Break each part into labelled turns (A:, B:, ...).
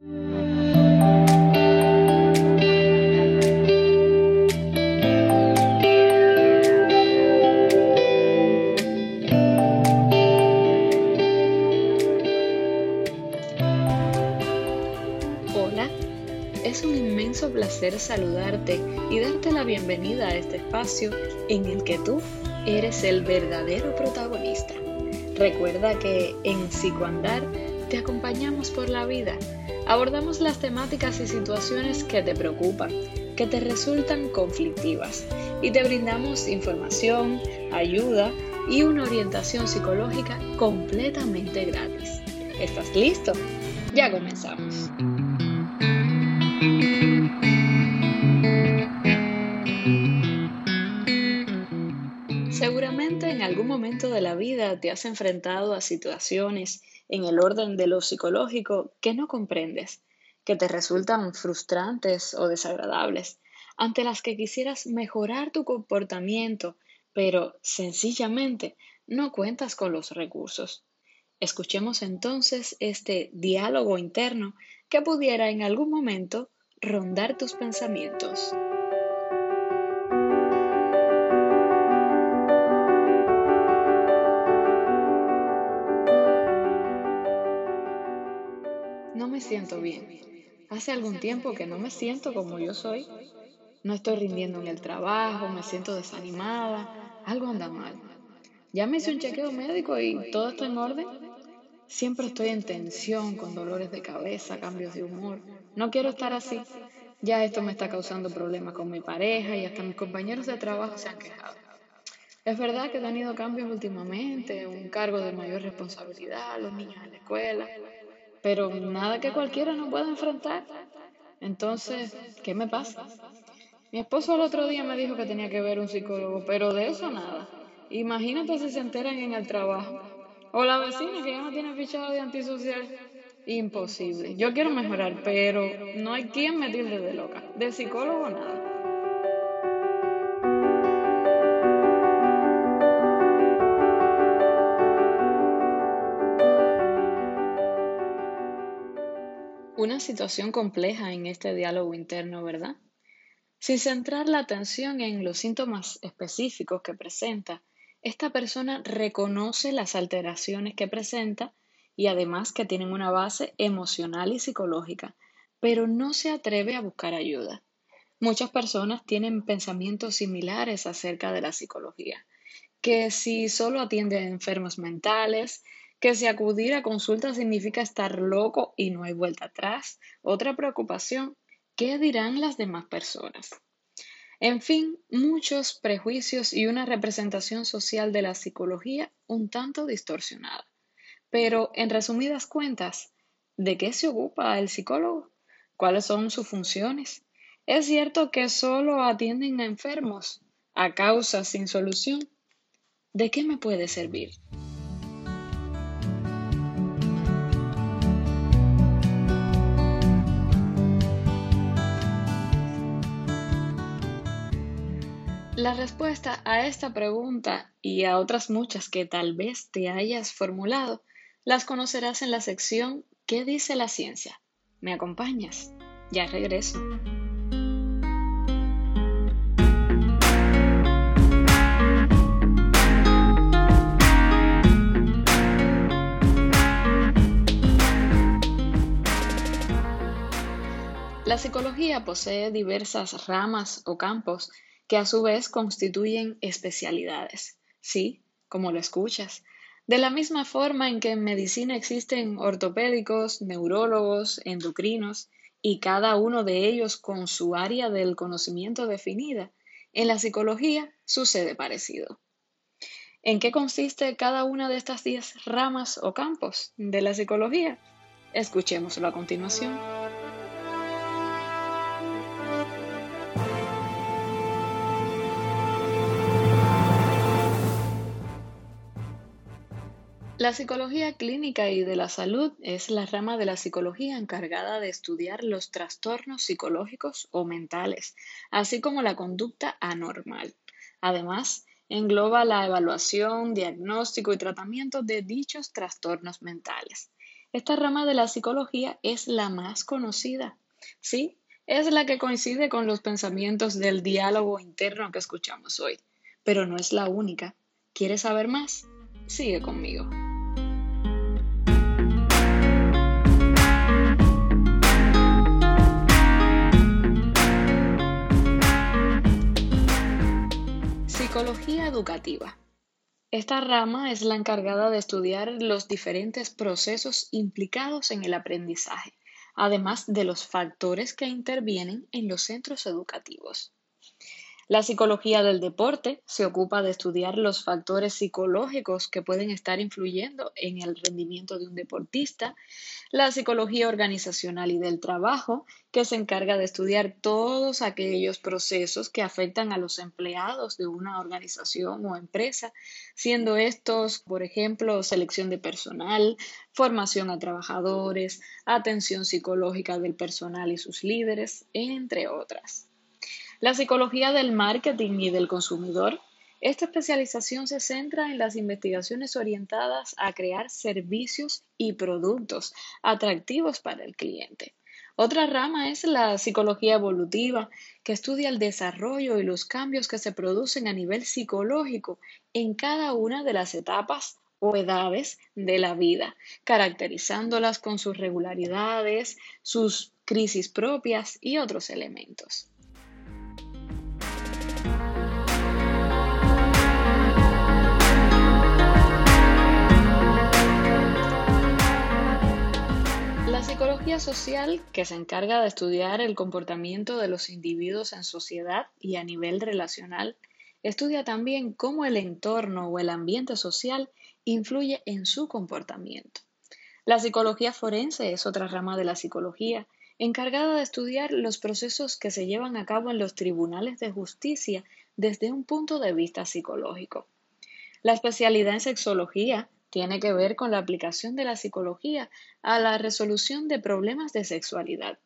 A: Hola, es un inmenso placer saludarte y darte la bienvenida a este espacio en el que tú eres el verdadero protagonista. Recuerda que en Psicoandar te acompañamos por la vida. Abordamos las temáticas y situaciones que te preocupan, que te resultan conflictivas y te brindamos información, ayuda y una orientación psicológica completamente gratis. ¿Estás listo? Ya comenzamos. Seguramente en algún momento de la vida te has enfrentado a situaciones en el orden de lo psicológico que no comprendes, que te resultan frustrantes o desagradables, ante las que quisieras mejorar tu comportamiento, pero sencillamente no cuentas con los recursos. Escuchemos entonces este diálogo interno que pudiera en algún momento rondar tus pensamientos. Siento bien. Hace algún tiempo que no me siento como yo soy. No estoy rindiendo en el trabajo, me siento desanimada, algo anda mal. Ya me hice un chequeo médico y todo está en orden. Siempre estoy en tensión, con dolores de cabeza, cambios de humor. No quiero estar así. Ya esto me está causando problemas con mi pareja y hasta mis compañeros de trabajo se han quejado. Es verdad que he tenido cambios últimamente, un cargo de mayor responsabilidad, los niños en la escuela, pero nada que cualquiera no pueda enfrentar. Entonces, ¿qué me pasa? Mi esposo el otro día me dijo que tenía que ver un psicólogo, pero de eso nada. Imagínate si se enteran en el trabajo. O la vecina que ya no tiene fichado de antisocial. Imposible. Yo quiero mejorar, pero no hay quien me tilde de loca. De psicólogo nada. Una situación compleja en este diálogo interno, ¿verdad? Sin centrar la atención en los síntomas específicos que presenta, esta persona reconoce las alteraciones que presenta y además que tienen una base emocional y psicológica, pero no se atreve a buscar ayuda. Muchas personas tienen pensamientos similares acerca de la psicología, que si solo atiende a enfermos mentales, que si acudir a consulta significa estar loco y no hay vuelta atrás. Otra preocupación, ¿qué dirán las demás personas? En fin, muchos prejuicios y una representación social de la psicología un tanto distorsionada. Pero, en resumidas cuentas, ¿de qué se ocupa el psicólogo? ¿Cuáles son sus funciones? ¿Es cierto que solo atienden a enfermos, a causas sin solución? ¿De qué me puede servir? La respuesta a esta pregunta y a otras muchas que tal vez te hayas formulado las conocerás en la sección ¿Qué dice la ciencia? ¿Me acompañas? Ya regreso. La psicología posee diversas ramas o campos que a su vez constituyen especialidades. Sí, como lo escuchas. De la misma forma en que en medicina existen ortopédicos, neurólogos, endocrinos, y cada uno de ellos con su área del conocimiento definida, en la psicología sucede parecido. ¿En qué consiste cada una de estas diez ramas o campos de la psicología? Escuchémoslo a continuación. La psicología clínica y de la salud es la rama de la psicología encargada de estudiar los trastornos psicológicos o mentales, así como la conducta anormal. Además, engloba la evaluación, diagnóstico y tratamiento de dichos trastornos mentales. Esta rama de la psicología es la más conocida. Sí, es la que coincide con los pensamientos del diálogo interno que escuchamos hoy, pero no es la única. ¿Quieres saber más? Sigue conmigo. Psicología educativa. Esta rama es la encargada de estudiar los diferentes procesos implicados en el aprendizaje, además de los factores que intervienen en los centros educativos. La psicología del deporte se ocupa de estudiar los factores psicológicos que pueden estar influyendo en el rendimiento de un deportista. La psicología organizacional y del trabajo, que se encarga de estudiar todos aquellos procesos que afectan a los empleados de una organización o empresa, siendo estos, por ejemplo, selección de personal, formación a trabajadores, atención psicológica del personal y sus líderes, entre otras. La psicología del marketing y del consumidor. Esta especialización se centra en las investigaciones orientadas a crear servicios y productos atractivos para el cliente. Otra rama es la psicología evolutiva, que estudia el desarrollo y los cambios que se producen a nivel psicológico en cada una de las etapas o edades de la vida, caracterizándolas con sus regularidades, sus crisis propias y otros elementos. Psicología social, que se encarga de estudiar el comportamiento de los individuos en sociedad y a nivel relacional, estudia también cómo el entorno o el ambiente social influye en su comportamiento. La psicología forense es otra rama de la psicología, encargada de estudiar los procesos que se llevan a cabo en los tribunales de justicia desde un punto de vista psicológico. La especialidad en sexología tiene que ver con la aplicación de la psicología a la resolución de problemas de sexualidad.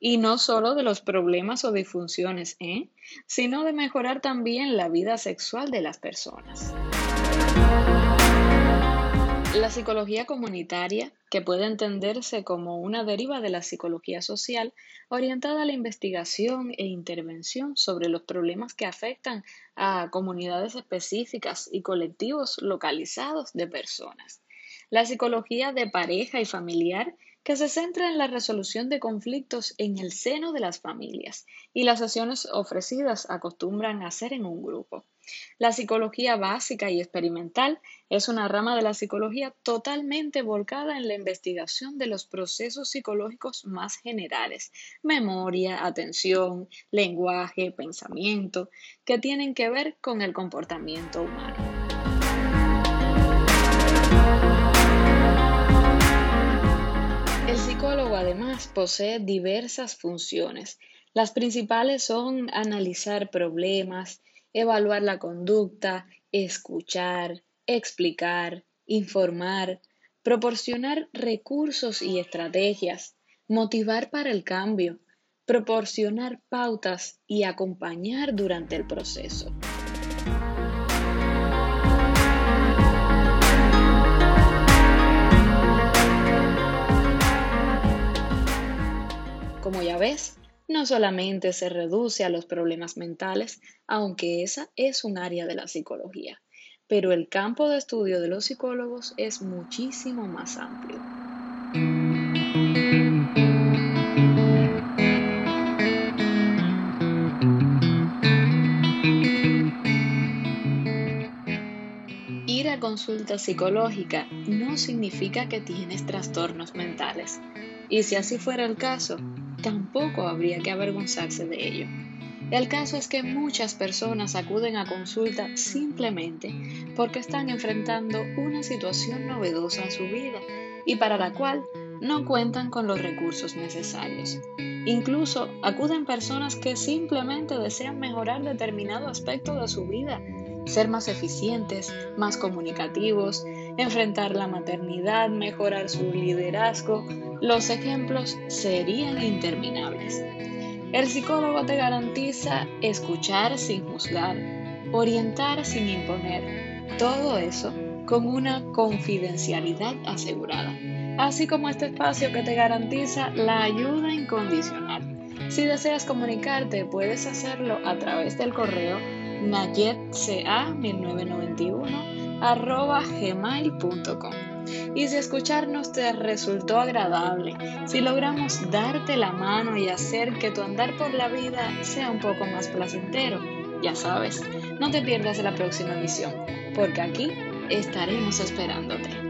A: Y no solo de los problemas o disfunciones, ¿eh? sino de mejorar también la vida sexual de las personas. La psicología comunitaria, que puede entenderse como una deriva de la psicología social, orientada a la investigación e intervención sobre los problemas que afectan a comunidades específicas y colectivos localizados de personas. La psicología de pareja y familiar, que se centra en la resolución de conflictos en el seno de las familias, y las sesiones ofrecidas acostumbran a ser en un grupo. La psicología básica y experimental es una rama de la psicología totalmente volcada en la investigación de los procesos psicológicos más generales, memoria, atención, lenguaje, pensamiento, que tienen que ver con el comportamiento humano. El psicólogo además posee diversas funciones. Las principales son analizar problemas, evaluar la conducta, escuchar, explicar, informar, proporcionar recursos y estrategias, motivar para el cambio, proporcionar pautas y acompañar durante el proceso. Como ya ves, no solamente se reduce a los problemas mentales, aunque esa es un área de la psicología, pero el campo de estudio de los psicólogos es muchísimo más amplio. Ir a consulta psicológica no significa que tienes trastornos mentales. Y si así fuera el caso, tampoco habría que avergonzarse de ello. El caso es que muchas personas acuden a consulta simplemente porque están enfrentando una situación novedosa en su vida y para la cual no cuentan con los recursos necesarios. Incluso acuden personas que simplemente desean mejorar determinado aspecto de su vida, ser más eficientes, más comunicativos, enfrentar la maternidad, mejorar su liderazgo, los ejemplos serían interminables. El psicólogo te garantiza escuchar sin juzgar, orientar sin imponer, todo eso con una confidencialidad asegurada. así como este espacio que te garantiza la ayuda incondicional. Si deseas comunicarte, puedes hacerlo a través del correo nayetca1991 arroba gmail.com. Y si escucharnos te resultó agradable, si logramos darte la mano y hacer que tu andar por la vida sea un poco más placentero, ya sabes, no te pierdas la próxima emisión, porque aquí estaremos esperándote.